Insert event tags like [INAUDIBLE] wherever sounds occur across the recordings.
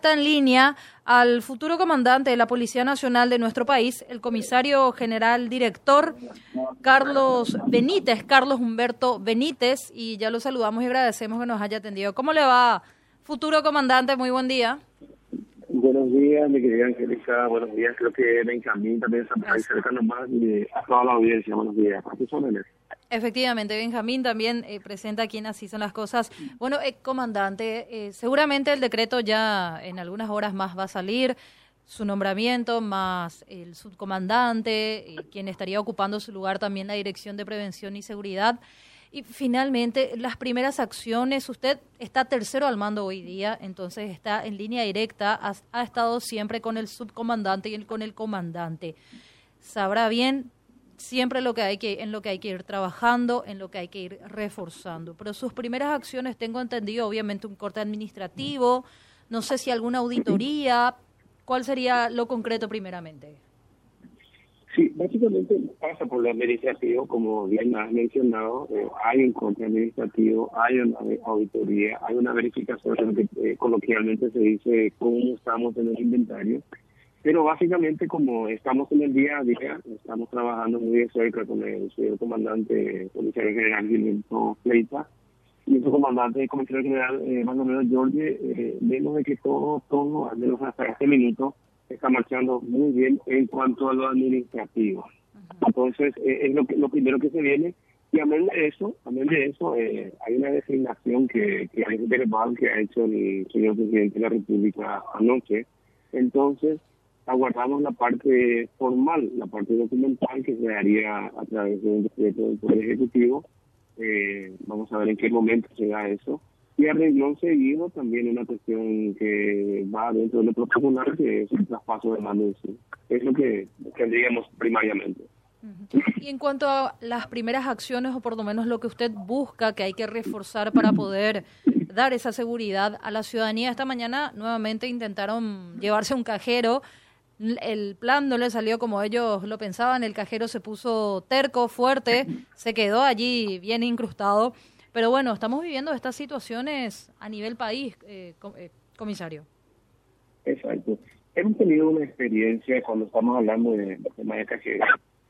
Está en línea al futuro comandante de la Policía Nacional de nuestro país, el comisario general director Carlos Benítez, Carlos Humberto Benítez, y ya lo saludamos y agradecemos que nos haya atendido. ¿Cómo le va, futuro comandante? Muy buen día. Buenos días, mi querida Angélica. Buenos días. Creo que Benjamín también está ahí cerca nomás y a toda la audiencia. Buenos días. ¿A tus órdenes? Efectivamente, Benjamín también eh, presenta aquí en Así son las cosas. Bueno, eh, comandante, eh, seguramente el decreto ya en algunas horas más va a salir, su nombramiento más el subcomandante, quien estaría ocupando su lugar también la Dirección de Prevención y Seguridad. Y finalmente, las primeras acciones, usted está tercero al mando hoy día, entonces está en línea directa, ha, ha estado siempre con el subcomandante y con el comandante. Sabrá bien siempre lo que hay que, en lo que hay que ir trabajando, en lo que hay que ir reforzando. Pero sus primeras acciones, tengo entendido, obviamente un corte administrativo, no sé si alguna auditoría, ¿cuál sería lo concreto primeramente? Sí, básicamente pasa por lo administrativo, como bien has mencionado, eh, hay un corte administrativo, hay una auditoría, hay una verificación, que eh, coloquialmente se dice cómo estamos en el inventario, pero básicamente como estamos en el día a día, estamos trabajando muy de cerca con el señor comandante, comisario general Gilberto Fleita, y su comandante, comisario general eh, Manuel Jorge, eh, vemos de que todo, todo, al menos hasta este minuto, está marchando muy bien en cuanto a lo administrativo. Entonces, eh, es lo, que, lo primero que se viene. Y amén de eso, amén de eso, eh, hay una designación que, que, hay que ha hecho el señor presidente de la República anoche. Entonces, aguardamos la parte formal, la parte documental que se haría a través de un decreto del Poder Ejecutivo. Eh, vamos a ver en qué momento da eso. Y a renglón seguido también una cuestión que va dentro de lo popular, que es el traspaso de mando Es lo que tendríamos primariamente. Y en cuanto a las primeras acciones, o por lo menos lo que usted busca, que hay que reforzar para poder dar esa seguridad a la ciudadanía, esta mañana nuevamente intentaron llevarse un cajero el plan no le salió como ellos lo pensaban, el cajero se puso terco, fuerte, [LAUGHS] se quedó allí bien incrustado. Pero bueno, estamos viviendo estas situaciones a nivel país, eh, eh, comisario. Exacto. Hemos tenido una experiencia cuando estamos hablando de, tema de cajero.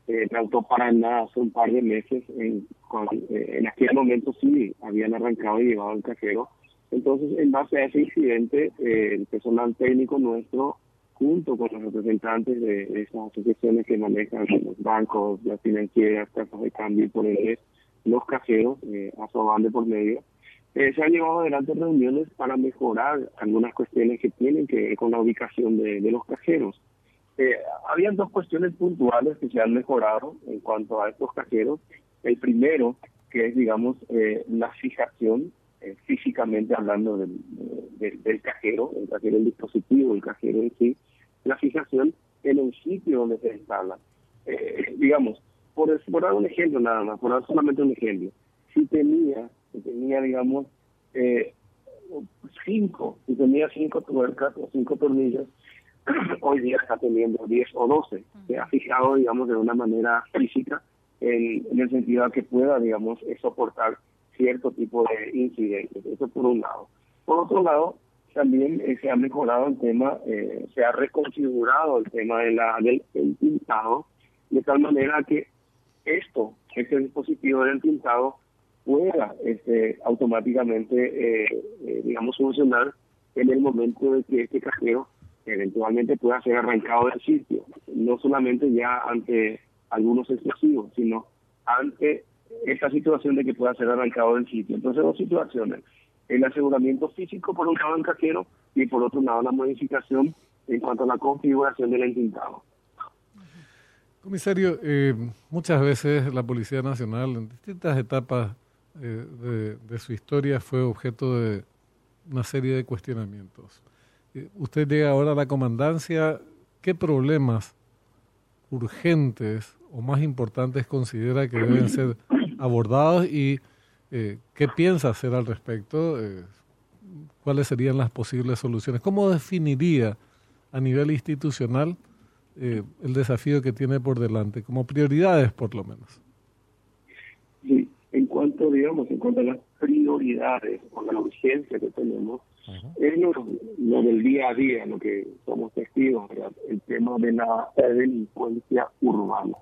Eh, en Auto Paraná hace un par de meses, en, en aquel momento sí habían arrancado y llevado el cajero. Entonces, en base a ese incidente, el personal técnico nuestro junto con los representantes de, esas asociaciones que manejan los bancos, las financieras, casas de cambio y por ejemplo los cajeros, eh, a por medio, eh, se han llevado adelante reuniones para mejorar algunas cuestiones que tienen que ver con la ubicación de, los cajeros. Eh, habían dos cuestiones puntuales que se han mejorado en cuanto a estos cajeros. El primero, que es, digamos, eh, la fijación eh, físicamente hablando del, del, cajero, el cajero el dispositivo, el cajero en sí, la fijación en el sitio donde se instala. Eh, digamos, por, por dar un ejemplo nada más, por dar solamente un ejemplo, si tenía, si tenía digamos, eh, cinco, si tenía cinco tuercas o cinco tornillos, [CLEARS THROAT] hoy día está teniendo 10 o 12. Se ha fijado, digamos, de una manera física en, en el sentido de que pueda, digamos, soportar cierto tipo de incidentes. Eso por un lado. Por otro lado, también eh, se ha mejorado el tema, eh, se ha reconfigurado el tema de la, del pintado, de tal manera que esto, este dispositivo del pintado, pueda este, automáticamente, eh, digamos, funcionar en el momento de que este cajero eventualmente pueda ser arrancado del sitio, no solamente ya ante algunos explosivos, sino ante esta situación de que pueda ser arrancado del sitio. Entonces, dos situaciones. El aseguramiento físico, por un lado, en cajero, y por otro lado, la modificación en cuanto a la configuración del entintado. Comisario, eh, muchas veces la Policía Nacional, en distintas etapas eh, de, de, su historia, fue objeto de una serie de cuestionamientos. Eh, usted llega ahora a la comandancia, ¿qué problemas urgentes o más importantes considera que deben ser abordados y eh, qué piensa hacer al respecto, eh, cuáles serían las posibles soluciones, cómo definiría a nivel institucional eh, el desafío que tiene por delante, como prioridades por lo menos. Sí, en cuanto, digamos, en cuanto a las prioridades o la urgencia que tenemos, Es lo, del día a día, lo que somos testigos, el tema de la delincuencia urbana.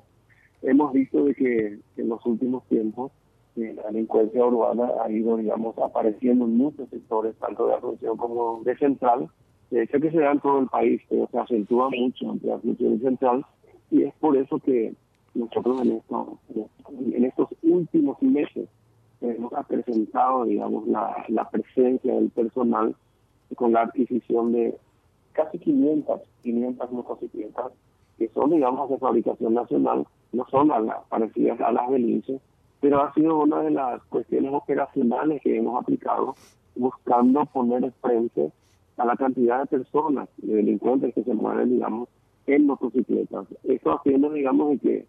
Hemos visto de que en los últimos tiempos la delincuencia urbana ha ido, digamos, apareciendo en muchos sectores, tanto de Asunción como de Central, de hecho que se da en todo el país, pero se acentúa mucho entre Asunción y Central, y es por eso que nosotros en, esto, en estos últimos meses hemos acrecentado, digamos, la, la presencia del personal con la adquisición de casi 500, 500 motocicletas que son, digamos, de fabricación nacional, no son a las, parecidas a las del INSE, pero ha sido una de las cuestiones operacionales que hemos aplicado buscando poner frente a la cantidad de personas, de delincuentes que se mueven, digamos, en motocicletas. Esto haciendo, digamos, que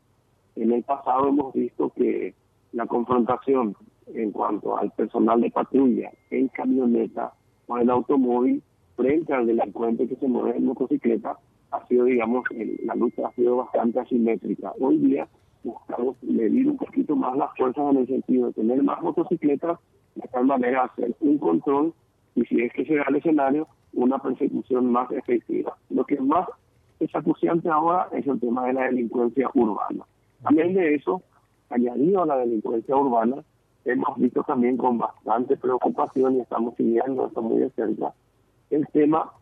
en el pasado hemos visto que la confrontación en cuanto al personal de patrulla en camioneta o en automóvil frente al delincuente que se mueve en motocicleta ha sido, digamos, la lucha ha sido bastante asimétrica. Hoy día buscamos medir un poquito más las fuerzas en el sentido de tener más motocicletas, de tal manera hacer un control y si es que se da el escenario, una persecución más efectiva. Lo que más es acuciante ahora es el tema de la delincuencia urbana. También de eso, añadido a la delincuencia urbana, hemos visto también con bastante preocupación y estamos siguiendo esto muy de cerca, el tema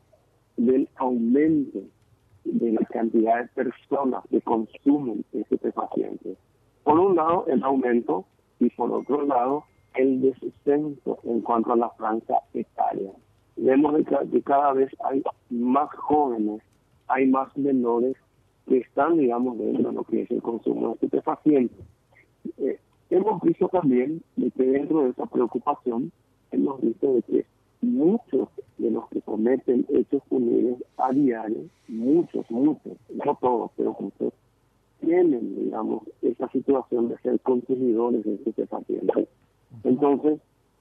del aumento de la cantidad de personas que consumen estupefacientes. Por un lado, el aumento y por otro lado, el descenso en cuanto a la franja etaria. Vemos que cada vez hay más jóvenes, hay más menores que están, digamos, dentro de lo que es el consumo de estupefacientes. Eh, hemos visto también que dentro de esa preocupación, hemos visto de que muchos de los que cometen hechos punibles a diario, muchos, muchos, no todos, pero muchos, tienen, digamos, esa situación de ser consumidores de estupefacientes. Entonces,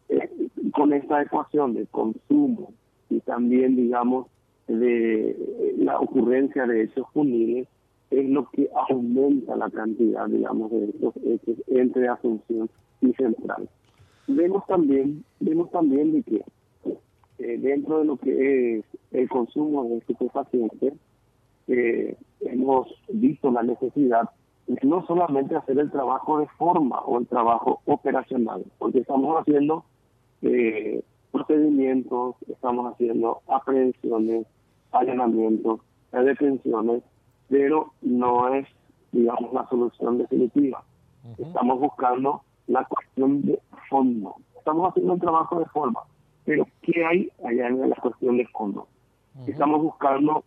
eh, con esta ecuación de consumo y también, digamos, de la ocurrencia de hechos punibles, es lo que aumenta la cantidad, digamos, de estos hechos entre Asunción y Central. Vemos también, vemos también de que eh, dentro de lo que es el consumo de estupefacientes, eh, hemos visto la necesidad de no solamente hacer el trabajo de forma o el trabajo operacional, porque estamos haciendo eh, procedimientos, estamos haciendo aprehensiones, allanamientos, detenciones, pero no es, digamos, la solución definitiva. Estamos buscando la cuestión de fondo. Estamos haciendo un trabajo de forma, pero ¿qué hay allá en la cuestión de fondo? Estamos buscando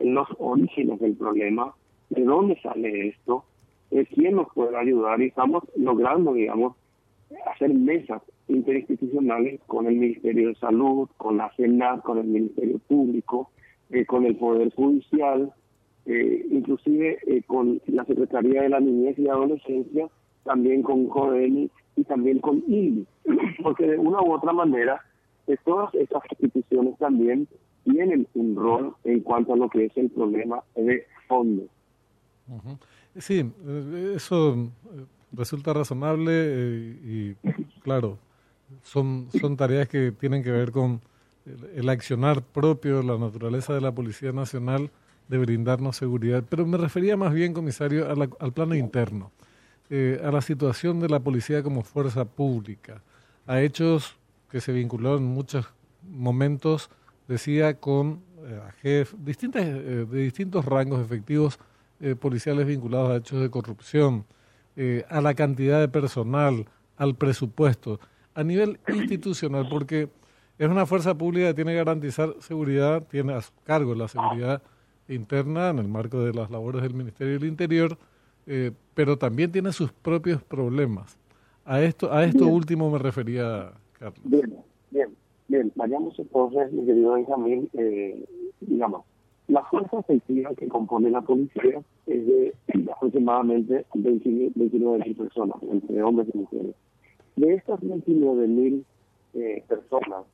los orígenes del problema, de dónde sale esto, de quién nos puede ayudar y estamos logrando, digamos, hacer mesas interinstitucionales con el Ministerio de Salud, con la Senat, con el Ministerio Público, eh, con el Poder Judicial, eh, inclusive eh, con la Secretaría de la Niñez y Adolescencia, también con CODENI y también con INDI, [CLEARS THROAT] porque de una u otra manera eh, todas estas instituciones también tienen un rol en cuanto a lo que es el problema de fondo. Sí, eso resulta razonable y claro, son, son tareas que tienen que ver con el accionar propio, la naturaleza de la Policía Nacional de brindarnos seguridad. Pero me refería más bien, comisario, al plano interno, eh, a la situación de la policía como fuerza pública, a hechos que se vincularon en muchos momentos, decía, con eh, distintas, eh, de distintos rangos efectivos policiales vinculados a hechos de corrupción, a la cantidad de personal, al presupuesto, a nivel [CLEARS THROAT] institucional, porque es una fuerza pública que tiene que garantizar seguridad, tiene a su cargo la seguridad interna en el marco de las labores del Ministerio del Interior, eh, pero también tiene sus propios problemas. A esto, a esto último me refería, Carlos. Bien, bien, bien. Vayamos entonces, mi querido Benjamín, eh, digamos, la fuerza efectiva que compone la policía es de [CLEARS THROAT] aproximadamente 29 mil personas, entre hombres y mujeres. De estas 29 mil eh, personas,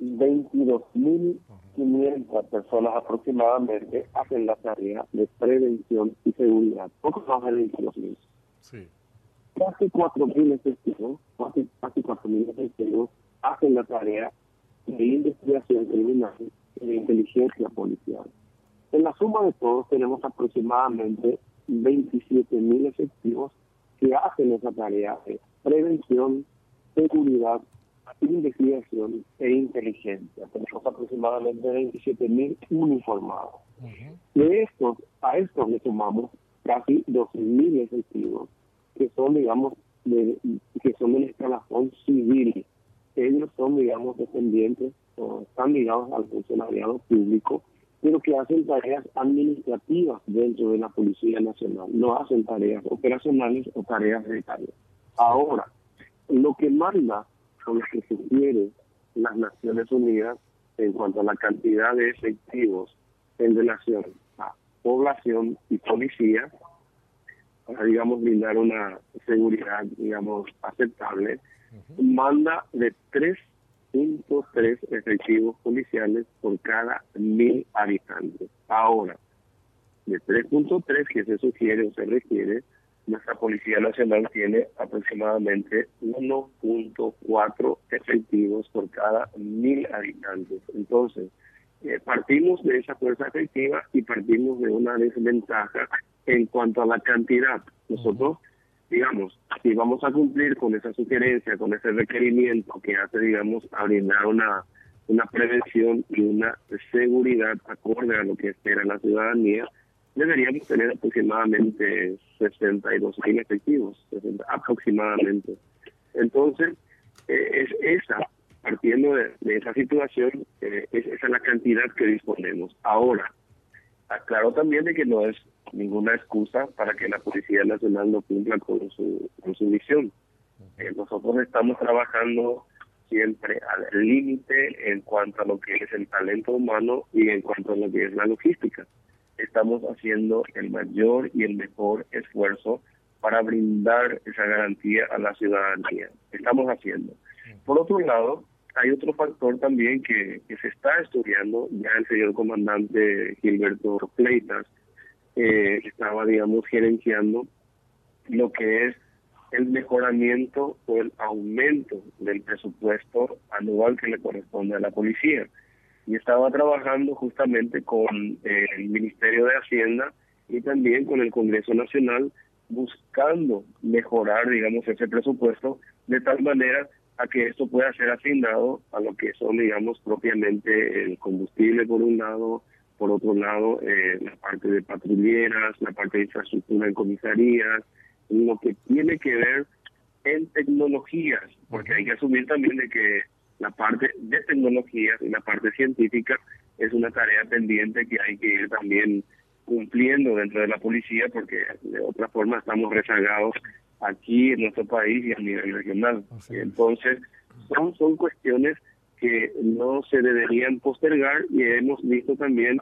22.500 personas aproximadamente hacen la tarea de prevención y seguridad, poco más de 22.000. Sí. Casi 4.000 efectivos, casi, casi 4.000 efectivos hacen la tarea de investigación criminal y de inteligencia policial. En la suma de todos tenemos aproximadamente 27.000 efectivos que hacen esa tarea de prevención, seguridad, investigación e inteligencia. Tenemos aproximadamente 27.000 uniformados. De estos, a estos le sumamos casi 12.000 efectivos que son, digamos, de, que son del escalafón civil. Ellos son, digamos, dependientes o están ligados al funcionariado público, pero que hacen tareas administrativas dentro de la Policía Nacional, no hacen tareas operacionales o tareas de tarea. Ahora, lo que manda con lo que sugiere las Naciones Unidas en cuanto a la cantidad de efectivos en relación a población y policía, para, digamos, brindar una seguridad, digamos, aceptable, manda de 3.3 efectivos policiales por cada mil habitantes. Ahora, de 3.3 que se sugiere o se requiere, nuestra Policía Nacional tiene aproximadamente 1.4 efectivos por cada mil habitantes. Entonces, eh, partimos de esa fuerza efectiva y partimos de una desventaja en cuanto a la cantidad. Nosotros, digamos, si vamos a cumplir con esa sugerencia, con ese requerimiento que hace, digamos, a brindar una, una prevención y una seguridad acorde a lo que espera la ciudadanía, deberíamos tener aproximadamente 62 mil efectivos, aproximadamente. Entonces, eh, es esa, partiendo de, esa situación, eh, es esa la cantidad que disponemos. Ahora, aclaro también de que no es ninguna excusa para que la Policía Nacional no cumpla con su, con su misión. Eh, nosotros estamos trabajando siempre al límite en cuanto a lo que es el talento humano y en cuanto a lo que es la logística estamos haciendo el mayor y el mejor esfuerzo para brindar esa garantía a la ciudadanía. Estamos haciendo. Por otro lado, hay otro factor también que, se está estudiando, ya el señor comandante Gilberto Pleitas eh, estaba, digamos, gerenciando lo que es el mejoramiento o el aumento del presupuesto anual que le corresponde a la policía. Y estaba trabajando justamente con eh, el Ministerio de Hacienda y también con el Congreso Nacional buscando mejorar, digamos, ese presupuesto de tal manera a que esto pueda ser asignado a lo que son, digamos, propiamente el combustible por un lado, por otro lado, eh, la parte de patrulleras, la parte de infraestructura en comisarías, lo que tiene que ver en tecnologías, porque hay que asumir también de que la parte de tecnología y la parte científica es una tarea pendiente que hay que ir también cumpliendo dentro de la policía porque de otra forma estamos rezagados aquí en nuestro país y a nivel regional. Entonces, son, son cuestiones que no se deberían postergar y hemos visto también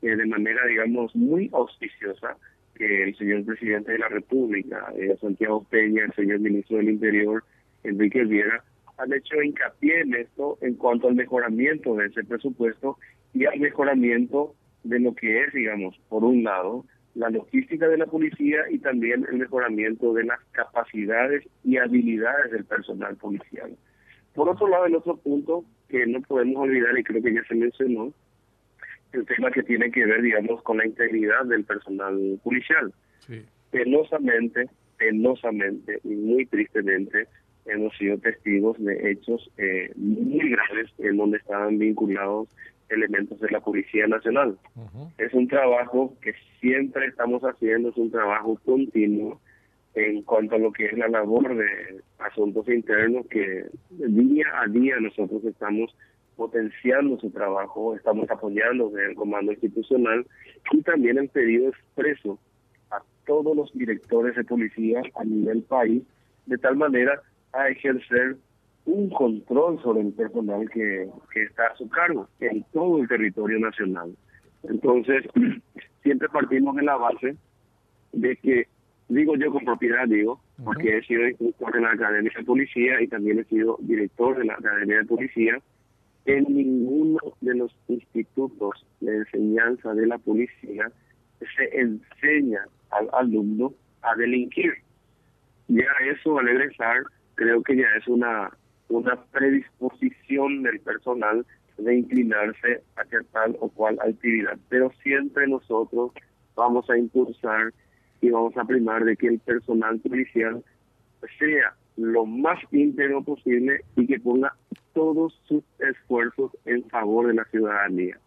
eh, de manera, digamos, muy auspiciosa que el señor presidente de la República, eh, Santiago Peña, el señor ministro del Interior, Enrique Viera, han hecho hincapié en esto en cuanto al mejoramiento de ese presupuesto y al mejoramiento de lo que es, digamos, por un lado, la logística de la policía y también el mejoramiento de las capacidades y habilidades del personal policial. Por otro lado, el otro punto que no podemos olvidar, y creo que ya se mencionó, el tema que tiene que ver, digamos, con la integridad del personal policial. Penosamente, penosamente y muy tristemente, hemos sido testigos de hechos eh, muy graves en donde estaban vinculados elementos de la Policía Nacional. Es un trabajo que siempre estamos haciendo, es un trabajo continuo en cuanto a lo que es la labor de asuntos internos que día a día nosotros estamos potenciando su trabajo, estamos apoyando el comando institucional y también el pedido expreso a todos los directores de policía a nivel país, de tal manera a ejercer un control sobre el personal que, está a su cargo en todo el territorio nacional. Entonces, [CLEARS THROAT] siempre partimos de la base de que, digo yo con propiedad, digo, porque he sido instructor en la Academia de Policía y también he sido director de la Academia de Policía, en ninguno de los institutos de enseñanza de la policía se enseña al alumno a delinquir. Ya eso al egresar creo que ya es una, una predisposición del personal de inclinarse hacia tal o cual actividad. Pero siempre nosotros vamos a impulsar y vamos a primar de que el personal policial sea lo más íntegro posible y que ponga todos sus esfuerzos en favor de la ciudadanía.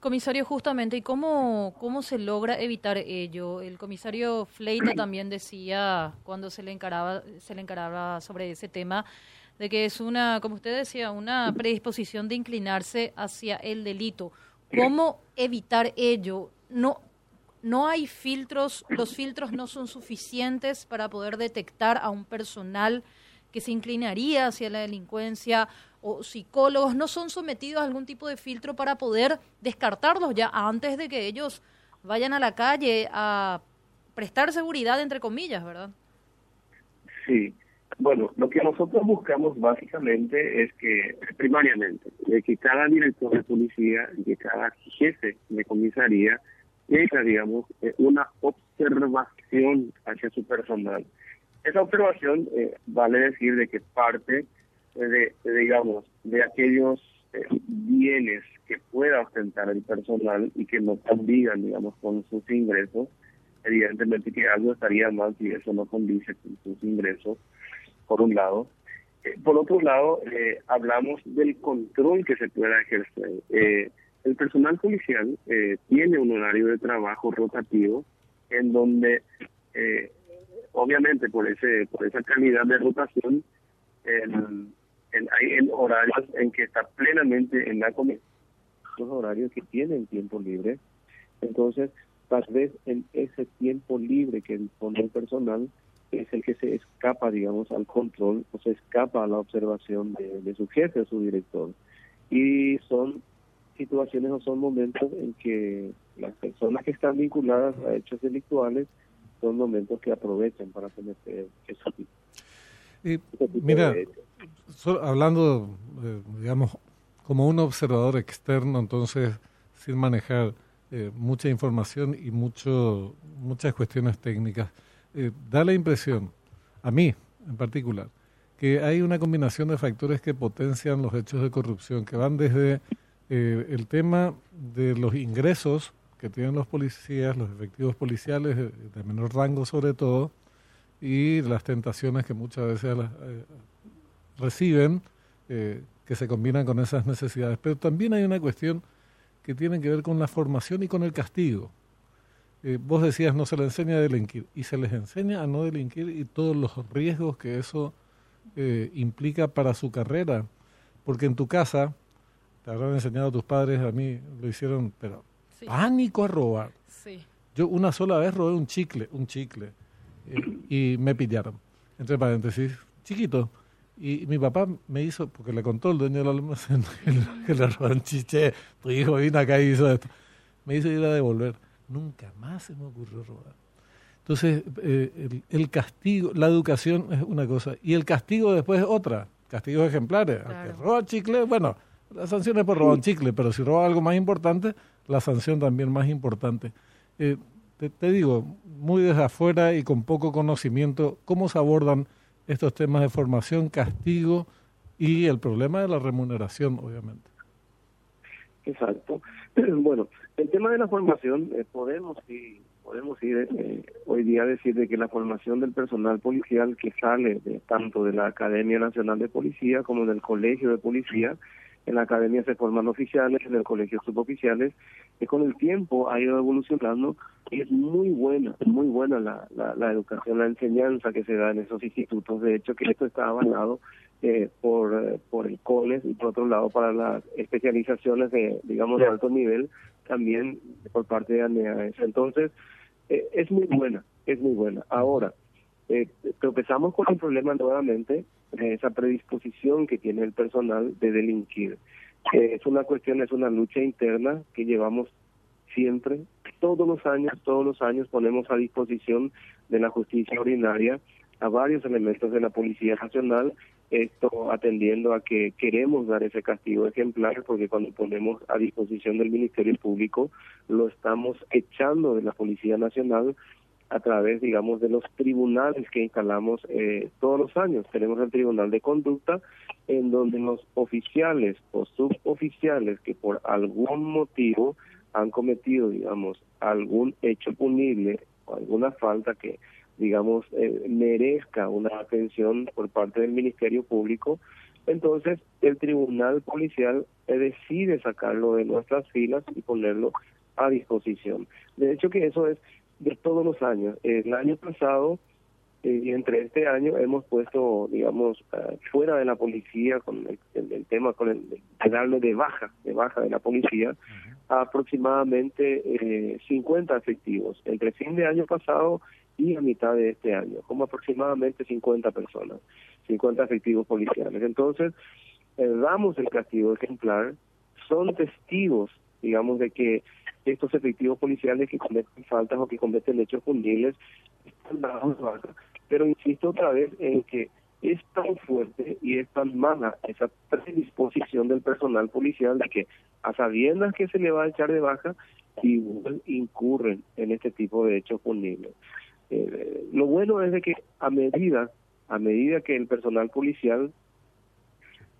Comisario, justamente, ¿y cómo, cómo se logra evitar ello? El comisario Fleita también decía cuando se le encaraba, se le encaraba sobre ese tema, de que es una, como usted decía, una predisposición de inclinarse hacia el delito. ¿Cómo evitar ello? No, no hay filtros, los filtros no son suficientes para poder detectar a un personal que se inclinaría hacia la delincuencia o psicólogos no son sometidos a algún tipo de filtro para poder descartarlos ya antes de que ellos vayan a la calle a prestar seguridad, entre comillas, ¿verdad? Sí. Bueno, lo que nosotros buscamos básicamente es que, primariamente, de que cada director de policía que cada jefe de comisaría tenga, digamos, eh, una observación hacia su personal. Esa observación eh, vale decir de que parte de, digamos, de aquellos eh, bienes que pueda ostentar el personal y que no condigan, digamos, con sus ingresos, evidentemente que algo estaría mal si eso no condice con sus ingresos, por un lado. Eh, por otro lado, eh, hablamos del control que se pueda ejercer. el personal policial tiene un horario de trabajo rotativo en donde, obviamente, por ese por esa calidad de rotación, el, hay en horarios en que está plenamente en la comida. Los horarios que tienen tiempo libre. Entonces, tal vez en ese tiempo libre que dispone el personal es el que se escapa, digamos, al control o se escapa a la observación de, su jefe o su director. Y son situaciones o son momentos en que las personas que están vinculadas a hechos delictuales son momentos que aprovechan para cometer ese tipo, y, mira, hablando, digamos, como un observador externo, entonces, sin manejar eh, mucha información y mucho, muchas cuestiones técnicas, eh, da la impresión, a mí en particular, que hay una combinación de factores que potencian los hechos de corrupción, que van desde eh, el tema de los ingresos que tienen los policías, los efectivos policiales de menor rango sobre todo, y las tentaciones que muchas veces eh, reciben, eh, que se combinan con esas necesidades. Pero también hay una cuestión que tiene que ver con la formación y con el castigo. Eh, vos decías, no se le enseña a delinquir, y se les enseña a no delinquir y todos los riesgos que eso implica para su carrera. Porque en tu casa, te habrán enseñado a tus padres, a mí lo hicieron, pero pánico a robar. Yo una sola vez robé un chicle, un chicle y me pillaron. Entre paréntesis, chiquito. Y mi papá me hizo, porque le contó el dueño del almacén [LAUGHS] que le robaron chiche, tu hijo vino acá y hizo esto. Me hizo ir a devolver. Nunca más se me ocurrió robar. Entonces, eh, el, castigo, la educación es una cosa, y el castigo después es otra. Castigos ejemplares. que roba chicle, bueno, la sanción es por robar un chicle, pero si roba algo más importante, la sanción también más importante. Eh, te, digo, muy desde afuera y con poco conocimiento, ¿cómo se abordan estos temas de formación, castigo y el problema de la remuneración, obviamente? Exacto. [CLEARS THROAT] Bueno, el tema de la formación, eh, podemos y podemos ir eh, hoy día a decir de que la formación del personal policial que sale de, tanto de la Academia Nacional de Policía como del Colegio de Policía en la academia se forman oficiales, en el colegio suboficiales, que con el tiempo ha ido evolucionando y es muy buena, muy buena la, la, educación, la enseñanza que se da en esos institutos. De hecho, que esto está avalado eh, por, eh, por el COLES y por otro lado para las especializaciones de, digamos, de alto nivel, también por parte de ANEAES. Entonces, eh, es muy buena, es muy buena. Ahora, eh, tropezamos con el problema nuevamente esa predisposición que tiene el personal de delinquir. es una cuestión, es una lucha interna que llevamos siempre, todos los años, todos los años ponemos a disposición de la justicia ordinaria a varios elementos de la Policía Nacional, esto atendiendo a que queremos dar ese castigo ejemplar, porque cuando ponemos a disposición del Ministerio Público, lo estamos echando de la Policía Nacional a través, digamos, de los tribunales que instalamos eh, todos los años. Tenemos el Tribunal de Conducta, en donde los oficiales o suboficiales que por algún motivo han cometido, digamos, algún hecho punible o alguna falta que, digamos, eh, merezca una atención por parte del Ministerio Público, entonces el Tribunal Policial eh, decide sacarlo de nuestras filas y ponerlo a disposición. De hecho que eso es de todos los años. El año pasado eh, y entre este año hemos puesto, digamos, eh, fuera de la policía con el, tema con el de darle de baja, de baja de la policía, aproximadamente eh, 50 efectivos entre fin de año pasado y a mitad de este año, como aproximadamente 50 personas, 50 efectivos policiales. Entonces, eh, damos el castigo ejemplar, son testigos, digamos, de que estos efectivos policiales que cometen faltas o que cometen hechos punibles están dados baja. Pero insisto otra vez en que es tan fuerte y es tan mala esa predisposición del personal policial de que a sabiendas que se le va a echar de baja, igual incurren en este tipo de hechos punibles. Eh, lo bueno es de que a medida, a medida que el personal policial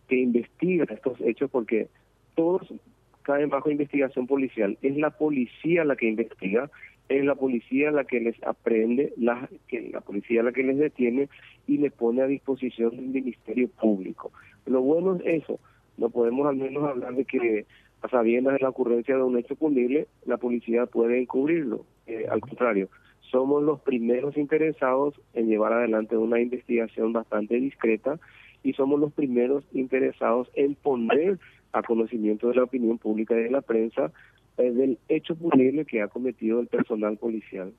que investiga estos hechos, porque todos caen bajo investigación policial. Es la policía la que investiga, es la policía la que les aprende, la, que, la policía la que les detiene y les pone a disposición del Ministerio Público. Lo bueno es eso, no podemos al menos hablar de que a sabiendas de la ocurrencia de un hecho punible, la policía puede encubrirlo. Eh, al contrario, somos los primeros interesados en llevar adelante una investigación bastante discreta y somos los primeros interesados en poner a conocimiento de la opinión pública y de la prensa eh, del hecho punible que ha cometido el personal policial.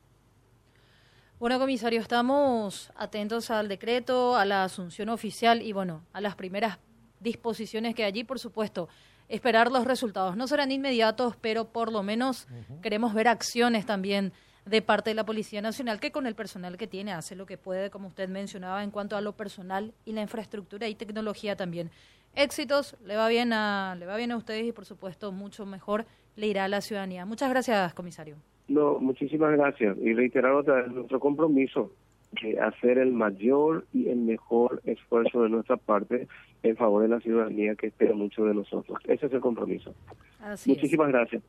Bueno, comisario, estamos atentos al decreto, a la asunción oficial y, bueno, a las primeras disposiciones que allí, por supuesto, esperar los resultados. No serán inmediatos, pero por lo menos queremos ver acciones también de parte de la Policía Nacional, que con el personal que tiene hace lo que puede, como usted mencionaba, en cuanto a lo personal y la infraestructura y tecnología también. Éxitos, le va bien a, le va bien a ustedes y por supuesto mucho mejor le irá a la ciudadanía. Muchas gracias, comisario. No, muchísimas gracias. Y reiterar otra vez nuestro compromiso de hacer el mayor y el mejor esfuerzo de nuestra parte en favor de la ciudadanía que espera mucho de nosotros. Ese es el compromiso. Muchísimas gracias.